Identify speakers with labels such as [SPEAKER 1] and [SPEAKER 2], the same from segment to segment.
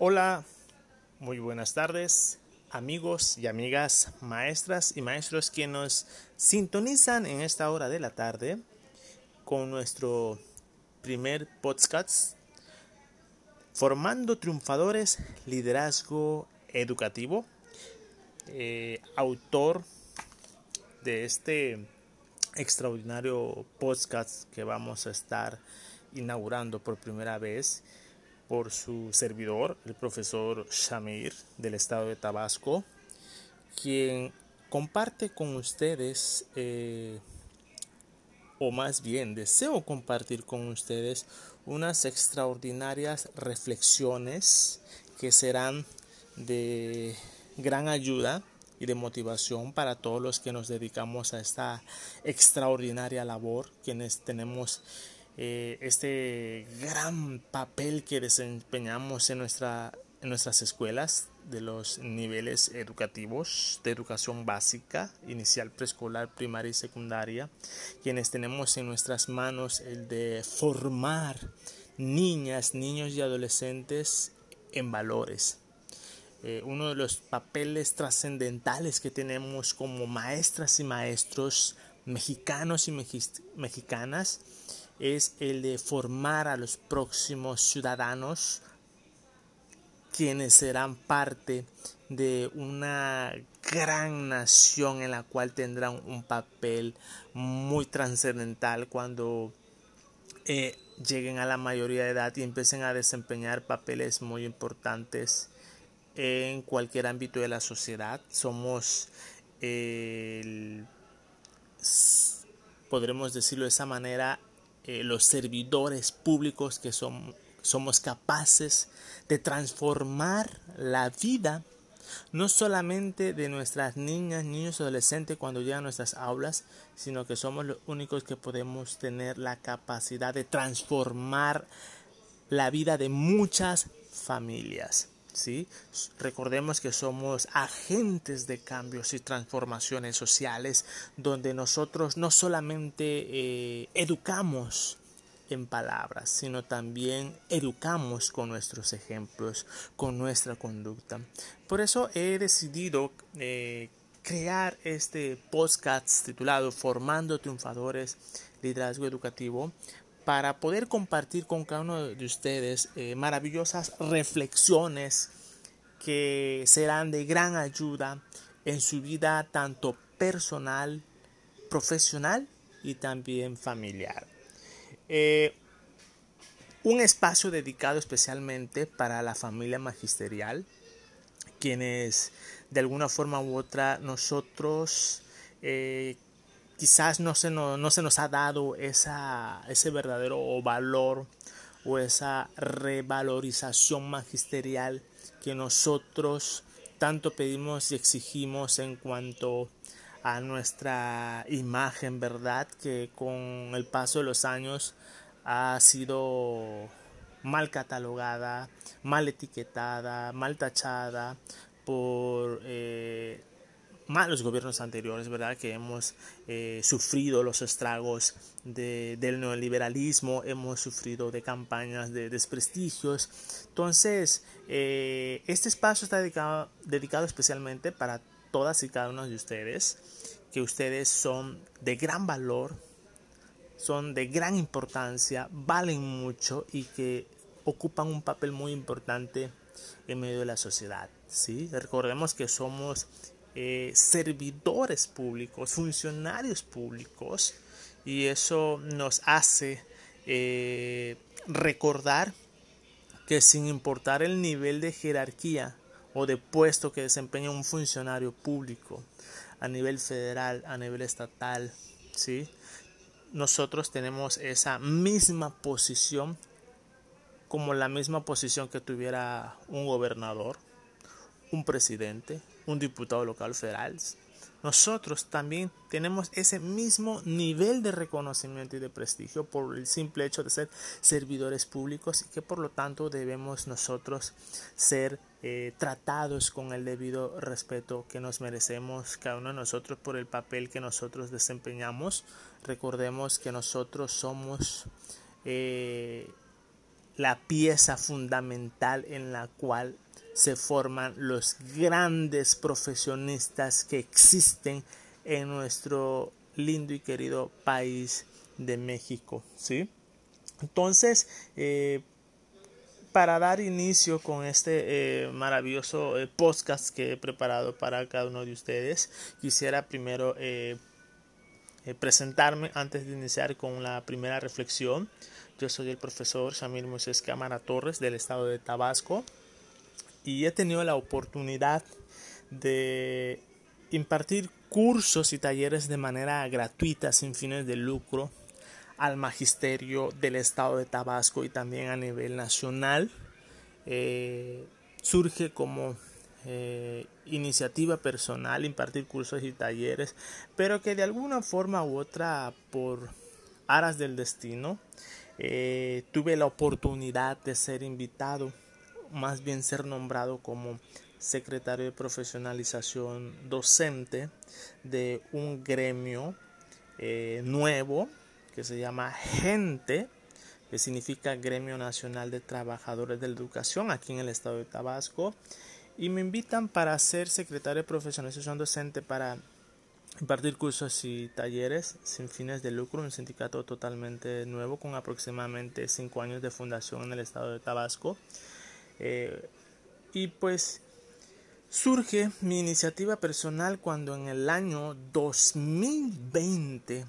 [SPEAKER 1] Hola, muy buenas tardes, amigos y amigas, maestras y maestros que nos sintonizan en esta hora de la tarde con nuestro primer podcast Formando Triunfadores, Liderazgo Educativo. Eh, autor de este extraordinario podcast que vamos a estar inaugurando por primera vez por su servidor, el profesor Shamir del estado de Tabasco, quien comparte con ustedes, eh, o más bien deseo compartir con ustedes, unas extraordinarias reflexiones que serán de gran ayuda y de motivación para todos los que nos dedicamos a esta extraordinaria labor, quienes tenemos eh, este gran papel que desempeñamos en, nuestra, en nuestras escuelas de los niveles educativos de educación básica, inicial, preescolar, primaria y secundaria, quienes tenemos en nuestras manos el de formar niñas, niños y adolescentes en valores. Eh, uno de los papeles trascendentales que tenemos como maestras y maestros mexicanos y mexicanas es el de formar a los próximos ciudadanos quienes serán parte de una gran nación en la cual tendrán un papel muy trascendental cuando eh, lleguen a la mayoría de edad y empiecen a desempeñar papeles muy importantes en cualquier ámbito de la sociedad. Somos, podremos decirlo de esa manera, eh, los servidores públicos que somos capaces de transformar la vida no solamente de nuestras niñas, niños adolescentes cuando llegan a nuestras aulas, sino que somos los únicos que podemos tener la capacidad de transformar la vida de muchas familias. ¿Sí? Recordemos que somos agentes de cambios y transformaciones sociales donde nosotros no solamente eh, educamos en palabras, sino también educamos con nuestros ejemplos, con nuestra conducta. Por eso he decidido eh, crear este podcast titulado Formando Triunfadores, Liderazgo Educativo, para poder compartir con cada uno de ustedes eh, maravillosas reflexiones que serán de gran ayuda en su vida tanto personal, profesional y también familiar. Eh, un espacio dedicado especialmente para la familia magisterial, quienes de alguna forma u otra nosotros eh, quizás no se, nos, no se nos ha dado esa, ese verdadero valor o esa revalorización magisterial que nosotros tanto pedimos y exigimos en cuanto a nuestra imagen, ¿verdad? Que con el paso de los años ha sido mal catalogada, mal etiquetada, mal tachada por eh, malos gobiernos anteriores, ¿verdad? Que hemos eh, sufrido los estragos del neoliberalismo, hemos sufrido de campañas de desprestigios. Entonces, eh, este espacio está dedicado, dedicado especialmente para todas y cada una de ustedes, que ustedes son de gran valor, son de gran importancia, valen mucho y que ocupan un papel muy importante en medio de la sociedad. ¿sí? Recordemos que somos eh, servidores públicos, funcionarios públicos, y eso nos hace eh, recordar que sin importar el nivel de jerarquía o de puesto que desempeña un funcionario público a nivel federal, a nivel estatal, ¿sí? nosotros tenemos esa misma posición como la misma posición que tuviera un gobernador, un presidente, un diputado local federal. Nosotros también tenemos ese mismo nivel de reconocimiento y de prestigio por el simple hecho de ser servidores públicos y que por lo tanto debemos nosotros ser eh, tratados con el debido respeto que nos merecemos cada uno de nosotros por el papel que nosotros desempeñamos. Recordemos que nosotros somos eh, la pieza fundamental en la cual se forman los grandes profesionistas que existen en nuestro lindo y querido país de México, ¿sí? Entonces, eh, para dar inicio con este eh, maravilloso eh, podcast que he preparado para cada uno de ustedes, quisiera primero presentarme antes de iniciar con la primera reflexión. Yo soy el profesor Shamir Moisés Cámara Torres del estado de Tabasco y he tenido la oportunidad de impartir cursos y talleres de manera gratuita sin fines de lucro al magisterio del estado de Tabasco y también a nivel nacional. Eh, surge como eh, iniciativa personal impartir cursos y talleres, pero que de alguna forma u otra por aras del destino eh, tuve la oportunidad de ser invitado, más bien ser nombrado como secretario de profesionalización docente de un gremio nuevo que se llama Gente, que significa Gremio Nacional de Trabajadores de la Educación aquí en el estado de Tabasco. Y me invitan para ser secretario de profesionalización docente para impartir cursos y talleres sin fines de lucro, un sindicato totalmente nuevo con aproximadamente cinco años de fundación en el estado de Tabasco. Eh, y pues surge mi iniciativa personal cuando en el año 2020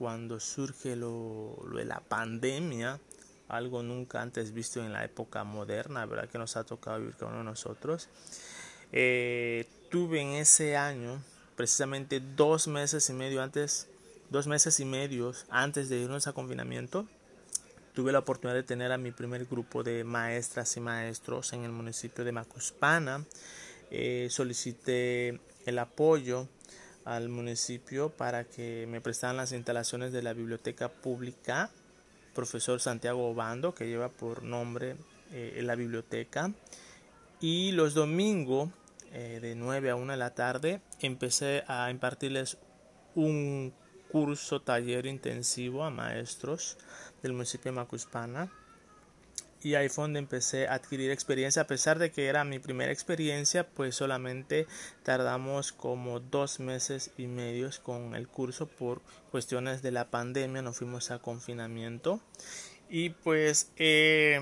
[SPEAKER 1] cuando surge lo, de la pandemia, algo nunca antes visto en la época moderna, ¿verdad? Que nos ha tocado vivir con uno de nosotros. Eh, tuve en ese año, precisamente dos meses y medio antes, dos meses y medio antes de irnos a confinamiento, tuve la oportunidad de tener a mi primer grupo de maestras y maestros en el municipio de Macuspana. Eh, solicité el apoyo al municipio para que me prestaran las instalaciones de la biblioteca pública profesor Santiago Obando que lleva por nombre eh, la biblioteca y los domingos eh, de 9 a 1 de la tarde empecé a impartirles un curso taller intensivo a maestros del municipio de Macuspana. Y ahí fue donde empecé a adquirir experiencia. A pesar de que era mi primera experiencia pues solamente tardamos como dos meses y medios con el curso por cuestiones de la pandemia. Nos fuimos a confinamiento. Y pues eh,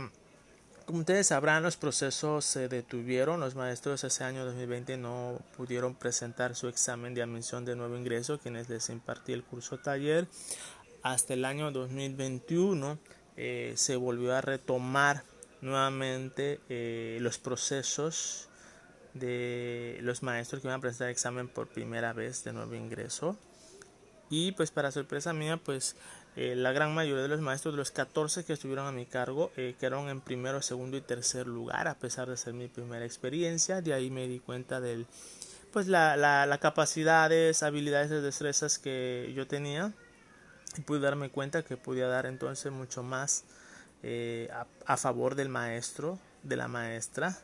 [SPEAKER 1] como ustedes sabrán los procesos se detuvieron. Los maestros ese año 2020 no pudieron presentar su examen de admisión de nuevo ingreso quienes les impartí el curso taller. Hasta el año 2021 eh, se volvió a retomar nuevamente eh, los procesos de los maestros que iban a presentar examen por primera vez de nuevo ingreso. Y pues para sorpresa mía pues eh, la gran mayoría de los maestros de los 14 que estuvieron a mi cargo quedaron en primero, segundo y tercer lugar a pesar de ser mi primera experiencia. De ahí me di cuenta del pues la, la, capacidades, habilidades destrezas que yo tenía. Y pude darme cuenta que podía dar entonces mucho más eh, a, favor del maestro, de la maestra,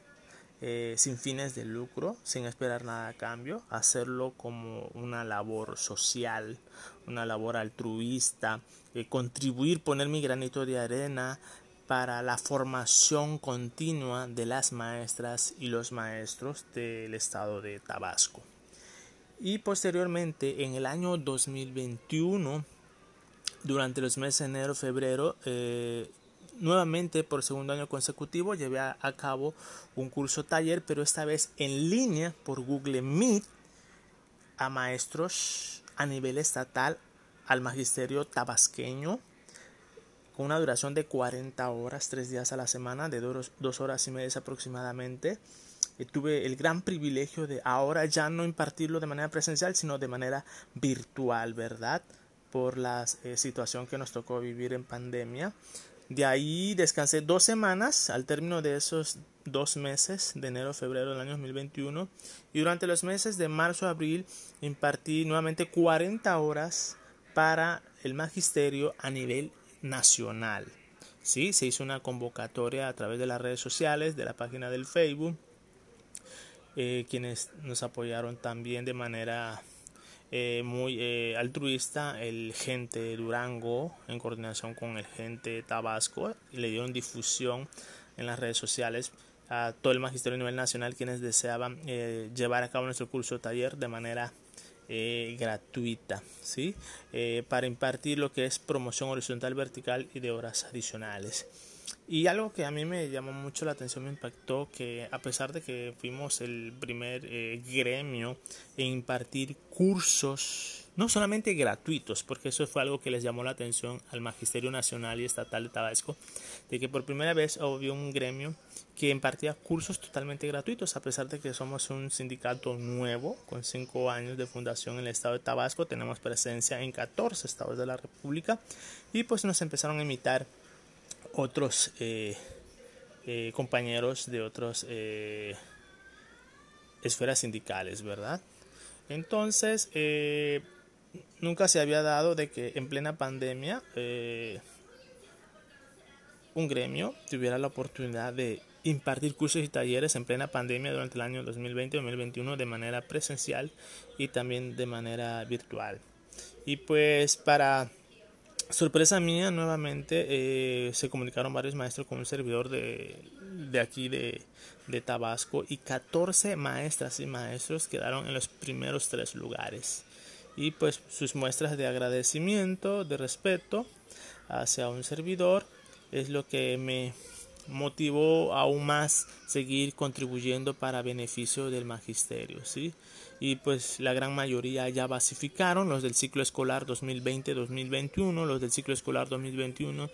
[SPEAKER 1] eh, sin fines de lucro, sin esperar nada a cambio, hacerlo como una labor social, una labor altruista, eh, contribuir, poner mi granito de arena para la formación continua de las maestras y los maestros del estado de Tabasco. Y posteriormente, en el año 2021, durante los meses de enero, febrero, eh, nuevamente por segundo año consecutivo llevé a, cabo un curso taller, pero esta vez en línea por Google Meet a maestros a nivel estatal, al magisterio tabasqueño, con una duración de 40 horas, tres días a la semana, de dos, horas y media aproximadamente. Tuve el gran privilegio de ahora ya no impartirlo de manera presencial, sino de manera virtual, ¿verdad? por la eh, situación que nos tocó vivir en pandemia. De ahí descansé dos semanas al término de esos dos meses de enero febrero del año 2021 y durante los meses de marzo abril impartí nuevamente 40 horas para el magisterio a nivel nacional. Sí, se hizo una convocatoria a través de las redes sociales, de la página del Facebook, eh, quienes nos apoyaron también de manera eh, muy eh, altruista el gente Durango en coordinación con el gente Tabasco le dieron difusión en las redes sociales a todo el magisterio a nivel nacional quienes deseaban eh, llevar a cabo nuestro curso taller de manera gratuita ¿sí? para impartir lo que es promoción horizontal vertical y de horas adicionales y algo que a mí me llamó mucho la atención, me impactó, que a pesar de que fuimos el primer eh, gremio en impartir cursos, no solamente gratuitos, porque eso fue algo que les llamó la atención al Magisterio Nacional y Estatal de Tabasco, de que por primera vez hubo un gremio que impartía cursos totalmente gratuitos, a pesar de que somos un sindicato nuevo, con cinco años de fundación en el estado de Tabasco, tenemos presencia en 14 estados de la República, y pues nos empezaron a imitar otros eh, eh, compañeros de otras eh, esferas sindicales, ¿verdad? Entonces, nunca se había dado de que en plena pandemia un gremio tuviera la oportunidad de impartir cursos y talleres en plena pandemia durante el año 2020-2021 de manera presencial y también de manera virtual. Y pues para sorpresa mía, nuevamente eh, se comunicaron varios maestros con un servidor de, de aquí de, de, Tabasco y 14 maestras y maestros quedaron en los primeros tres lugares. Y pues sus muestras de agradecimiento, de respeto hacia un servidor es lo que me motivó aún más seguir contribuyendo para beneficio del magisterio, ¿sí? y pues la gran mayoría ya basificaron los del ciclo escolar 2020-2021, los del ciclo escolar 2021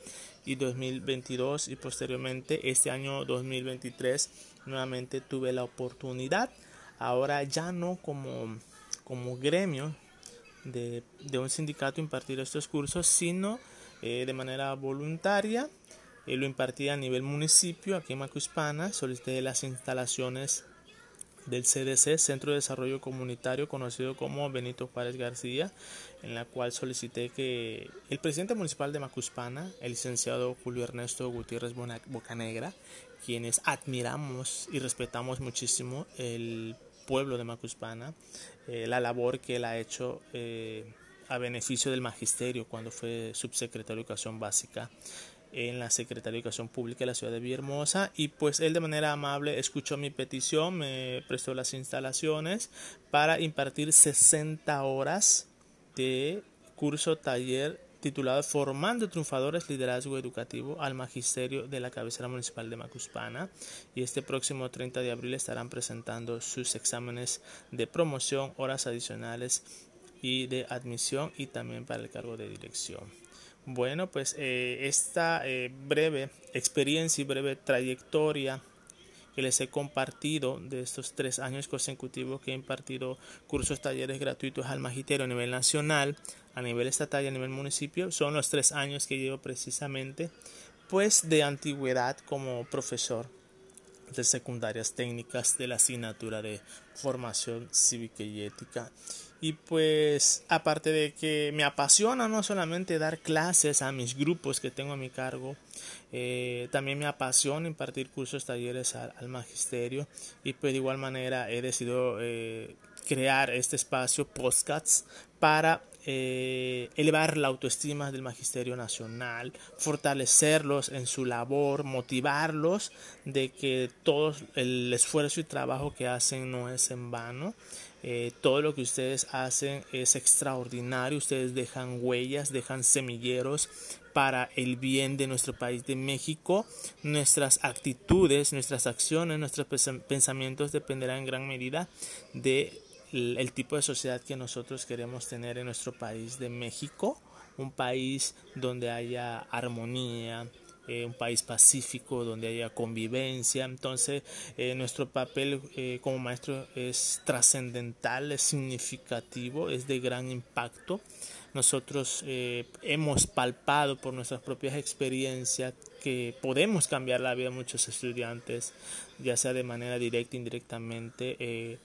[SPEAKER 1] y 2022 y posteriormente este año 2023 nuevamente tuve la oportunidad, ahora ya no como, como gremio de, de un sindicato impartir estos cursos, sino eh, de manera voluntaria. Eh, lo impartí a nivel municipio aquí en Macuispana, solicité las instalaciones del CDC, Centro de Desarrollo Comunitario, conocido como Benito Juárez García, en la cual solicité que el presidente municipal de Macuspana, el licenciado Julio Ernesto Gutiérrez Bocanegra, quienes admiramos y respetamos muchísimo el pueblo de Macuspana, eh, la labor que él ha hecho eh, a beneficio del magisterio cuando fue subsecretario de Educación Básica en la Secretaría de Educación Pública de la ciudad de Villahermosa y pues él de manera amable escuchó mi petición, me prestó las instalaciones para impartir 60 horas de curso taller titulado Formando Triunfadores Liderazgo Educativo al Magisterio de la Cabecera Municipal de Macuspana y este próximo 30 de abril estarán presentando sus exámenes de promoción, horas adicionales y de admisión y también para el cargo de dirección. Bueno, pues eh, esta eh, breve experiencia y breve trayectoria que les he compartido de estos tres años consecutivos que he impartido cursos, talleres gratuitos al magisterio a nivel nacional, a nivel estatal y a nivel municipio, son los tres años que llevo precisamente pues de antigüedad como profesor de secundarias técnicas de la asignatura de formación cívica y ética y pues aparte de que me apasiona no solamente dar clases a mis grupos que tengo a mi cargo, eh, también me apasiona impartir cursos, talleres al, magisterio. Y pues de igual manera he decidido eh, crear este espacio podcasts para eh, elevar la autoestima del magisterio nacional, fortalecerlos en su labor, motivarlos de que todo el esfuerzo y trabajo que hacen no es en vano eh, todo lo que ustedes hacen es extraordinario. Ustedes dejan huellas, dejan semilleros para el bien de nuestro país de México. Nuestras actitudes, nuestras acciones, nuestros pensamientos dependerán en gran medida de el tipo de sociedad que nosotros queremos tener en nuestro país de México, un país donde haya armonía, eh, un país pacífico donde haya convivencia. Entonces, eh, nuestro papel eh, como maestro es trascendental, es significativo, es de gran impacto. Nosotros hemos palpado por nuestras propias experiencias que podemos cambiar la vida de muchos estudiantes, ya sea de manera directa, indirectamente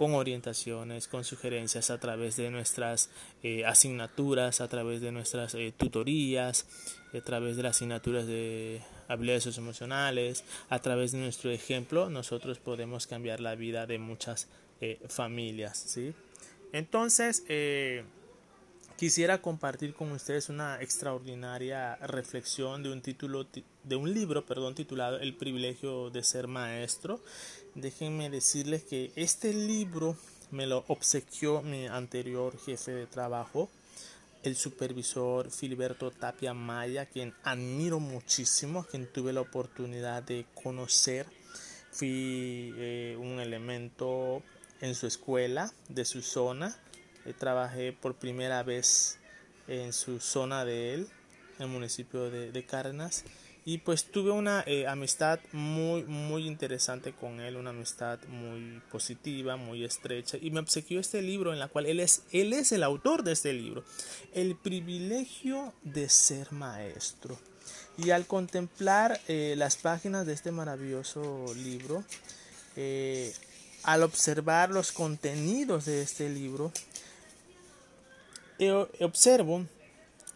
[SPEAKER 1] con orientaciones, con sugerencias a través de nuestras eh, asignaturas, a través de nuestras eh, tutorías, a través de las asignaturas de habilidades socioemocionales, a través de nuestro ejemplo, nosotros podemos cambiar la vida de muchas eh, familias, ¿sí? Entonces, quisiera compartir con ustedes una extraordinaria reflexión de un título de un libro, perdón, titulado El privilegio de ser maestro. Déjenme decirles que este libro me lo obsequió mi anterior jefe de trabajo, el supervisor Filiberto Tapia Maya, quien admiro muchísimo, quien tuve la oportunidad de conocer. Fui eh, un elemento en su escuela, de su zona. Eh, trabajé por primera vez en su zona de él, en el municipio de, de Cárdenas. Y pues tuve una eh, amistad muy, muy interesante con él, una amistad muy positiva, muy estrecha. Y me obsequió este libro en la cual él es, él es el autor de este libro. El privilegio de ser maestro. Y al contemplar eh, las páginas de este maravilloso libro, al observar los contenidos de este libro, observo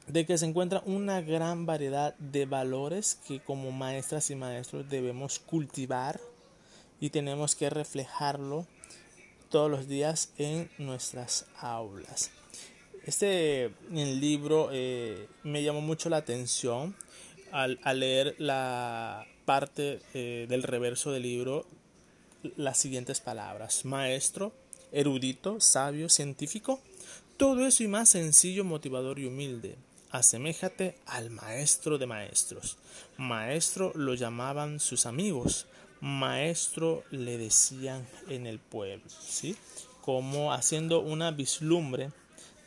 [SPEAKER 1] de que se encuentra una gran variedad de valores que como maestras y maestros debemos cultivar y tenemos que reflejarlo todos los días en nuestras aulas. Este libro eh, me llamó mucho la atención al, leer la parte eh, del reverso del libro las siguientes palabras. Maestro, erudito, sabio, científico. Todo eso y más sencillo, motivador y humilde. Aseméjate al maestro de maestros. Maestro lo llamaban sus amigos. Maestro le decían en el pueblo. ¿sí? Como haciendo una vislumbre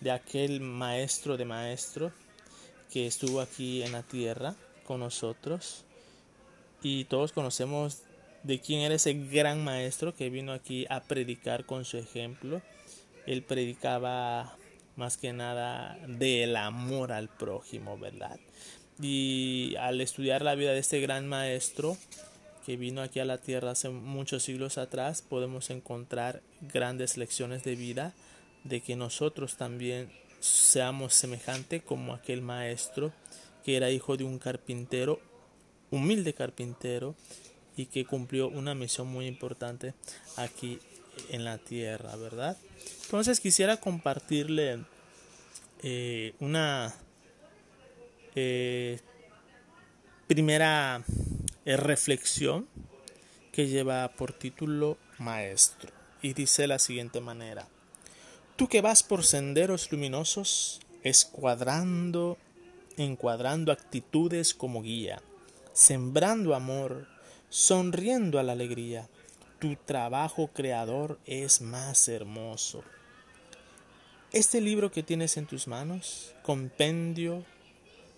[SPEAKER 1] de aquel maestro de maestros que estuvo aquí en la tierra con nosotros. Y todos conocemos de quién era ese gran maestro que vino aquí a predicar con su ejemplo. Él predicaba más que nada del amor al prójimo, ¿verdad? Y al estudiar la vida de este gran maestro que vino aquí a la tierra hace muchos siglos atrás, podemos encontrar grandes lecciones de vida de que nosotros también seamos semejante como aquel maestro que era hijo de un carpintero, humilde carpintero, y que cumplió una misión muy importante aquí en la tierra, ¿verdad? Entonces quisiera compartirle eh, una eh, primera eh, reflexión que lleva por título Maestro y dice de la siguiente manera. Tú que vas por senderos luminosos, escuadrando, encuadrando actitudes como guía, sembrando amor, sonriendo a la alegría. Tu trabajo creador es más hermoso. Este libro que tienes en tus manos, compendio,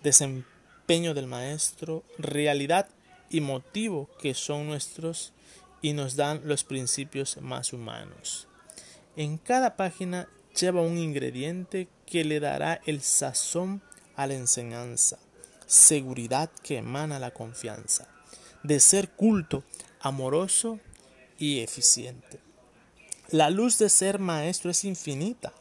[SPEAKER 1] desempeño del maestro, realidad y motivo que son nuestros y nos dan los principios más humanos. En cada página lleva un ingrediente que le dará el sazón a la enseñanza, seguridad que emana la confianza de ser culto, amoroso y eficiente. La luz de ser maestro es infinita,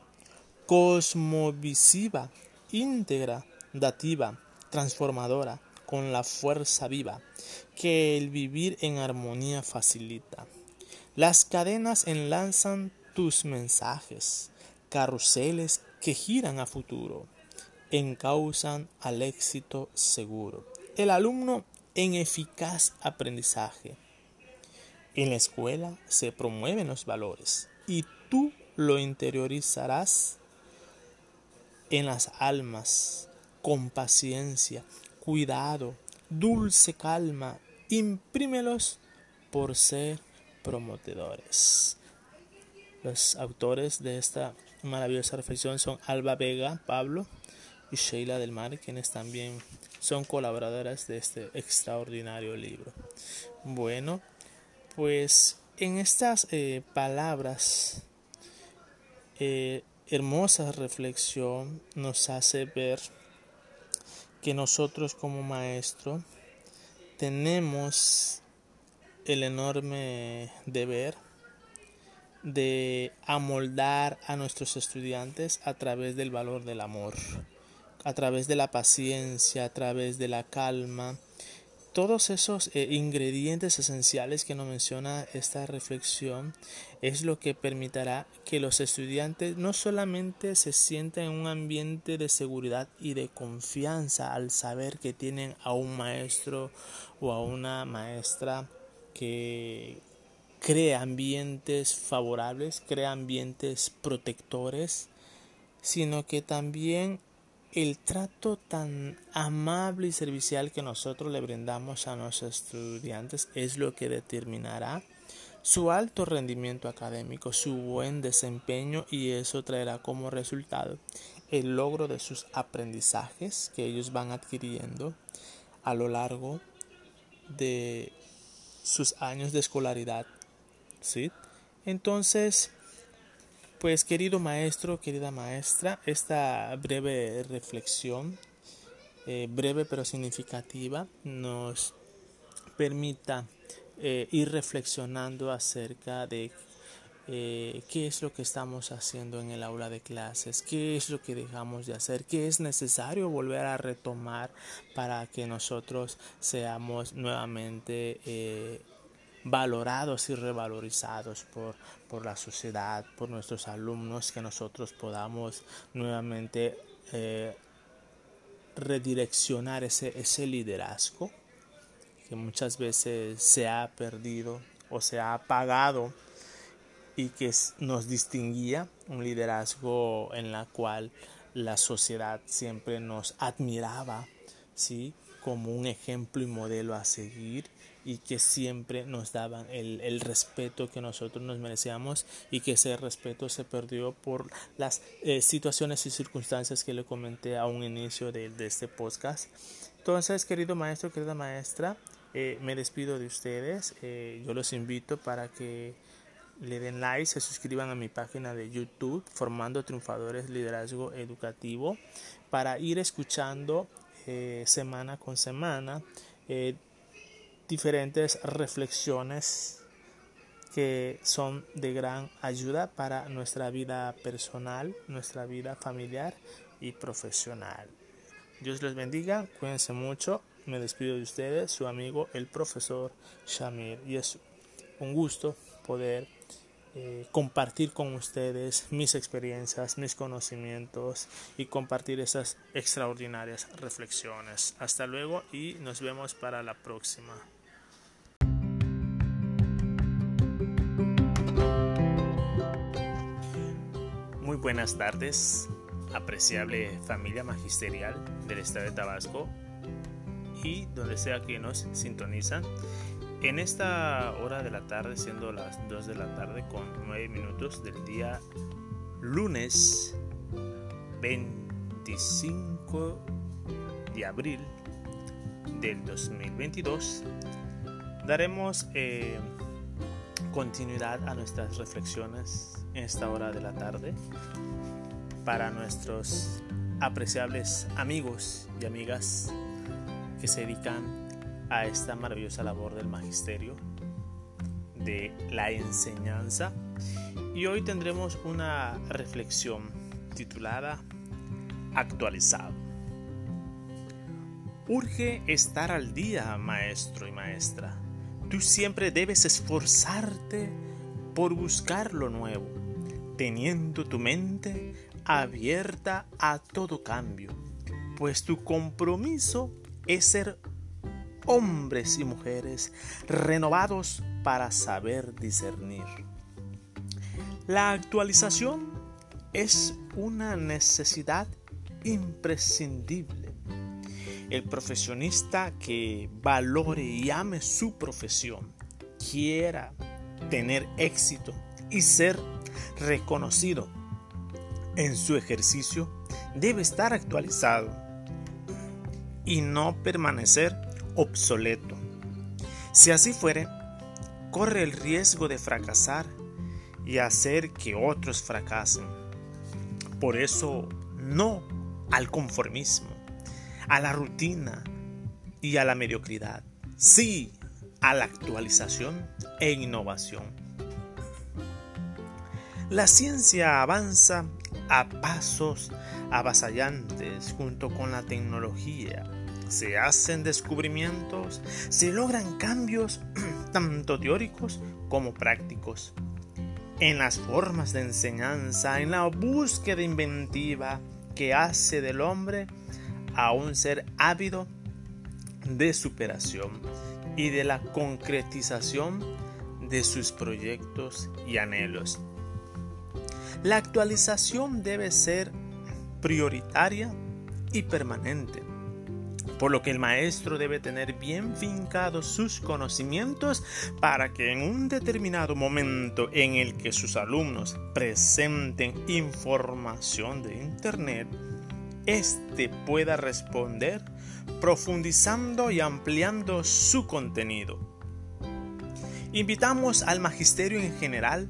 [SPEAKER 1] cosmovisiva, íntegra, dativa, transformadora, con la fuerza viva que el vivir en armonía facilita. Las cadenas enlazan tus mensajes, carruseles que giran a futuro, encausan al éxito seguro. El alumno en eficaz aprendizaje. En la escuela se promueven los valores y tú lo interiorizarás en las almas con paciencia, cuidado, dulce calma. Imprímelos por ser promotedores. Los autores de esta maravillosa reflexión son Alba Vega, Pablo y Sheila del Mar, quienes también son colaboradoras de este extraordinario libro. Bueno, pues en estas eh, palabras, eh, hermosa reflexión nos hace ver que nosotros como maestro tenemos el enorme deber de amoldar a nuestros estudiantes a través del valor del amor a través de la paciencia, a través de la calma. Todos esos eh, ingredientes esenciales que nos menciona esta reflexión es lo que permitirá que los estudiantes no solamente se sientan en un ambiente de seguridad y de confianza al saber que tienen a un maestro o a una maestra que crea ambientes favorables, crea ambientes protectores, sino que también el trato tan amable y servicial que nosotros le brindamos a nuestros estudiantes es lo que determinará su alto rendimiento académico, su buen desempeño y eso traerá como resultado el logro de sus aprendizajes que ellos van adquiriendo a lo largo de sus años de escolaridad. ¿sí? Entonces, pues querido maestro, querida maestra, esta breve reflexión, eh, breve pero significativa, nos permita eh, ir reflexionando acerca de eh, qué es lo que estamos haciendo en el aula de clases, qué es lo que dejamos de hacer, qué es necesario volver a retomar para que nosotros seamos nuevamente valorados y revalorizados por, por la sociedad, por nuestros alumnos, que nosotros podamos nuevamente eh, redireccionar ese, ese liderazgo que muchas veces se ha perdido o se ha apagado y que nos distinguía, un liderazgo en la cual la sociedad siempre nos admiraba, ¿sí? como un ejemplo y modelo a seguir y que siempre nos daban el, respeto que nosotros nos merecíamos y que ese respeto se perdió por las eh, situaciones y circunstancias que le comenté a un inicio de, este podcast. Entonces, querido maestro, querida maestra, eh, me despido de ustedes. Eh, yo los invito para que le den like, se suscriban a mi página de YouTube, Formando Triunfadores Liderazgo Educativo, para ir escuchando semana con semana diferentes reflexiones que son de gran ayuda para nuestra vida personal, nuestra vida familiar y profesional. Dios les bendiga, cuídense mucho. Me despido de ustedes, su amigo el profesor Shamir. Y es un gusto poder eh, compartir con ustedes mis experiencias, mis conocimientos y compartir esas extraordinarias reflexiones. Hasta luego y nos vemos para la próxima. Buenas tardes, apreciable familia magisterial del estado de Tabasco y donde sea que nos sintonizan. En esta hora de la tarde, siendo las 2 de la tarde con 9 minutos del día lunes 25 de abril del 2022, daremos eh, continuidad a nuestras reflexiones esta hora de la tarde para nuestros apreciables amigos y amigas que se dedican a esta maravillosa labor del magisterio, de la enseñanza. Y hoy tendremos una reflexión titulada Actualizado. Urge estar al día, maestro y maestra. Tú siempre debes esforzarte por buscar lo nuevo teniendo tu mente abierta a todo cambio, pues tu compromiso es ser hombres y mujeres renovados para saber discernir. La actualización es una necesidad imprescindible. El profesionista que valore y ame su profesión, quiera tener éxito y ser reconocido en su ejercicio debe estar actualizado y no permanecer obsoleto. Si así fuere, corre el riesgo de fracasar y hacer que otros fracasen. Por eso, no al conformismo, a la rutina y a la mediocridad. Sí a la actualización e innovación. La ciencia avanza a pasos avasallantes junto con la tecnología, se hacen descubrimientos, se logran cambios tanto teóricos como prácticos. En las formas de enseñanza, en la búsqueda inventiva que hace del hombre a un ser ávido de superación y de la concretización de sus proyectos y anhelos. La actualización debe ser prioritaria y permanente, por lo que el maestro debe tener bien fincados sus conocimientos para que en un determinado momento en el que sus alumnos presenten información de Internet, éste pueda responder profundizando y ampliando su contenido. Invitamos al magisterio en general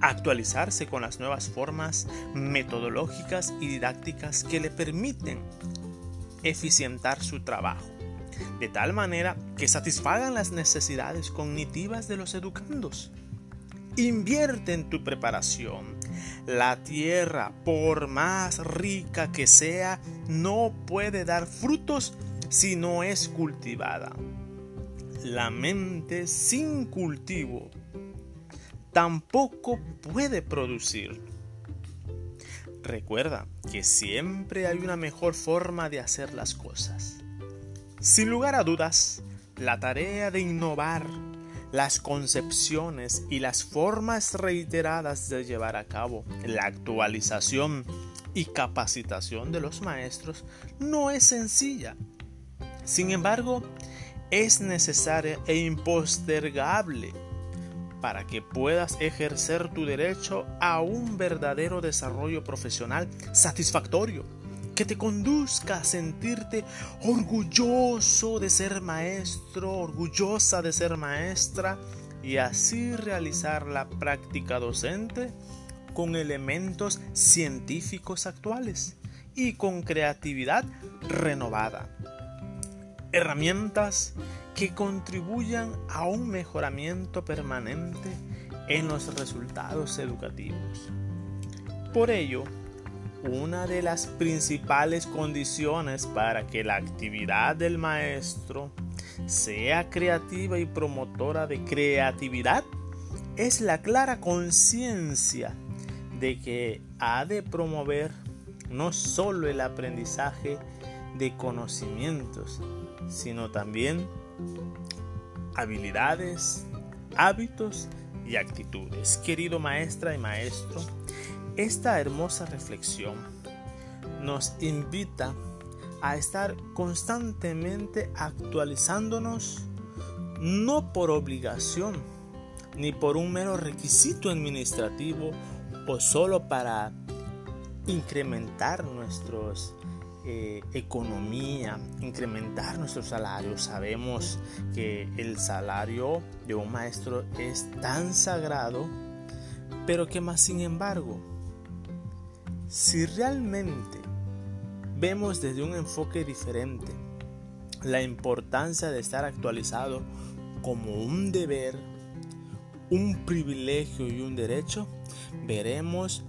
[SPEAKER 1] a actualizarse con las nuevas formas metodológicas y didácticas que le permiten eficientar su trabajo, de tal manera que satisfagan las necesidades cognitivas de los educandos. Invierte en tu preparación. La tierra, por más rica que sea, no puede dar frutos si no es cultivada. La mente sin cultivo tampoco puede producir. Recuerda que siempre hay una mejor forma de hacer las cosas. Sin lugar a dudas, la tarea de innovar las concepciones y las formas reiteradas de llevar a cabo la actualización y capacitación de los maestros no es sencilla. Sin embargo, es necesaria e impostergable para que puedas ejercer tu derecho a un verdadero desarrollo profesional satisfactorio, que te conduzca a sentirte orgulloso de ser maestro, orgullosa de ser maestra y así realizar la práctica docente con elementos científicos actuales y con creatividad renovada. Herramientas que contribuyan a un mejoramiento permanente en los resultados educativos. Por ello, una de las principales condiciones para que la actividad del maestro sea creativa y promotora de creatividad es la clara conciencia de que ha de promover no solo el aprendizaje de conocimientos, sino también habilidades, hábitos y actitudes. Querido maestra y maestro, esta hermosa reflexión nos invita a estar constantemente actualizándonos, no por obligación, ni por un mero requisito administrativo o solo para incrementar nuestros eh, economía, incrementar nuestro salario. Sabemos que el salario de un maestro es tan sagrado, pero que más sin embargo, si realmente vemos desde un enfoque diferente la importancia de estar actualizado como un deber, un privilegio y un derecho, veremos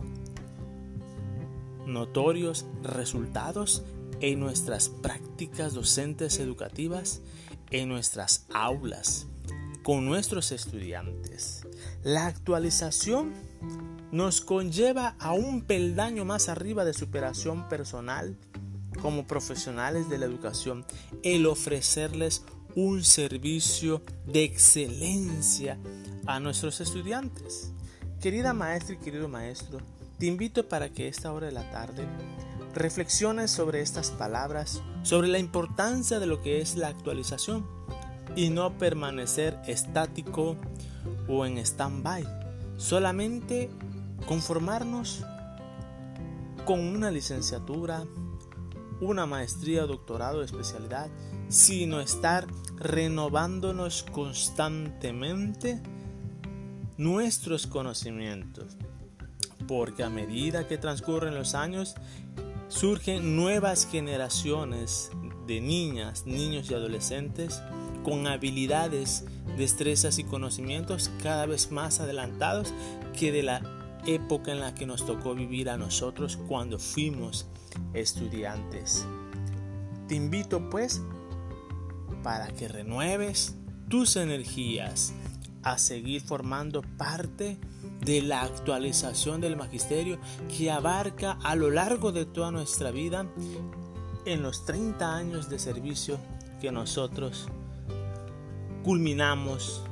[SPEAKER 1] notorios resultados en nuestras prácticas docentes educativas, en nuestras aulas, con nuestros estudiantes. La actualización nos conlleva a un peldaño más arriba de superación personal como profesionales de la educación, el ofrecerles un servicio de excelencia a nuestros estudiantes. Querida maestra y querido maestro, te invito para que esta hora de la tarde reflexiones sobre estas palabras, sobre la importancia de lo que es la actualización y no permanecer estático o en stand-by. Solamente conformarnos con una licenciatura, una maestría, doctorado, especialidad, sino estar renovándonos constantemente nuestros conocimientos. Porque a medida que transcurren los años, surgen nuevas generaciones de niñas, niños y adolescentes con habilidades, destrezas y conocimientos cada vez más adelantados que de la época en la que nos tocó vivir a nosotros cuando fuimos estudiantes. Te invito pues para que renueves tus energías a seguir formando parte de la actualización del magisterio que abarca a lo largo de toda nuestra vida en los 30 años de servicio que nosotros culminamos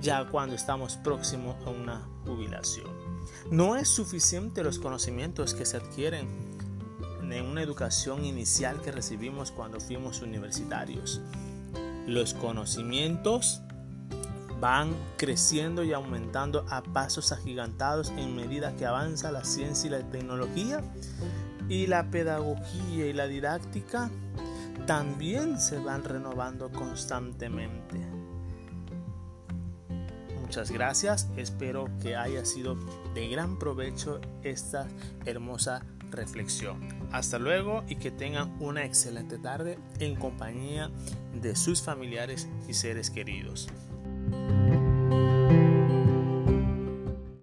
[SPEAKER 1] ya cuando estamos próximos a una jubilación. No es suficiente los conocimientos que se adquieren en una educación inicial que recibimos cuando fuimos universitarios. Los conocimientos van creciendo y aumentando a pasos agigantados en medida que avanza la ciencia y la tecnología y la pedagogía y la didáctica también se van renovando constantemente. Muchas gracias, espero que haya sido de gran provecho esta hermosa reflexión. Hasta luego y que tengan una excelente tarde en compañía de sus familiares y seres queridos.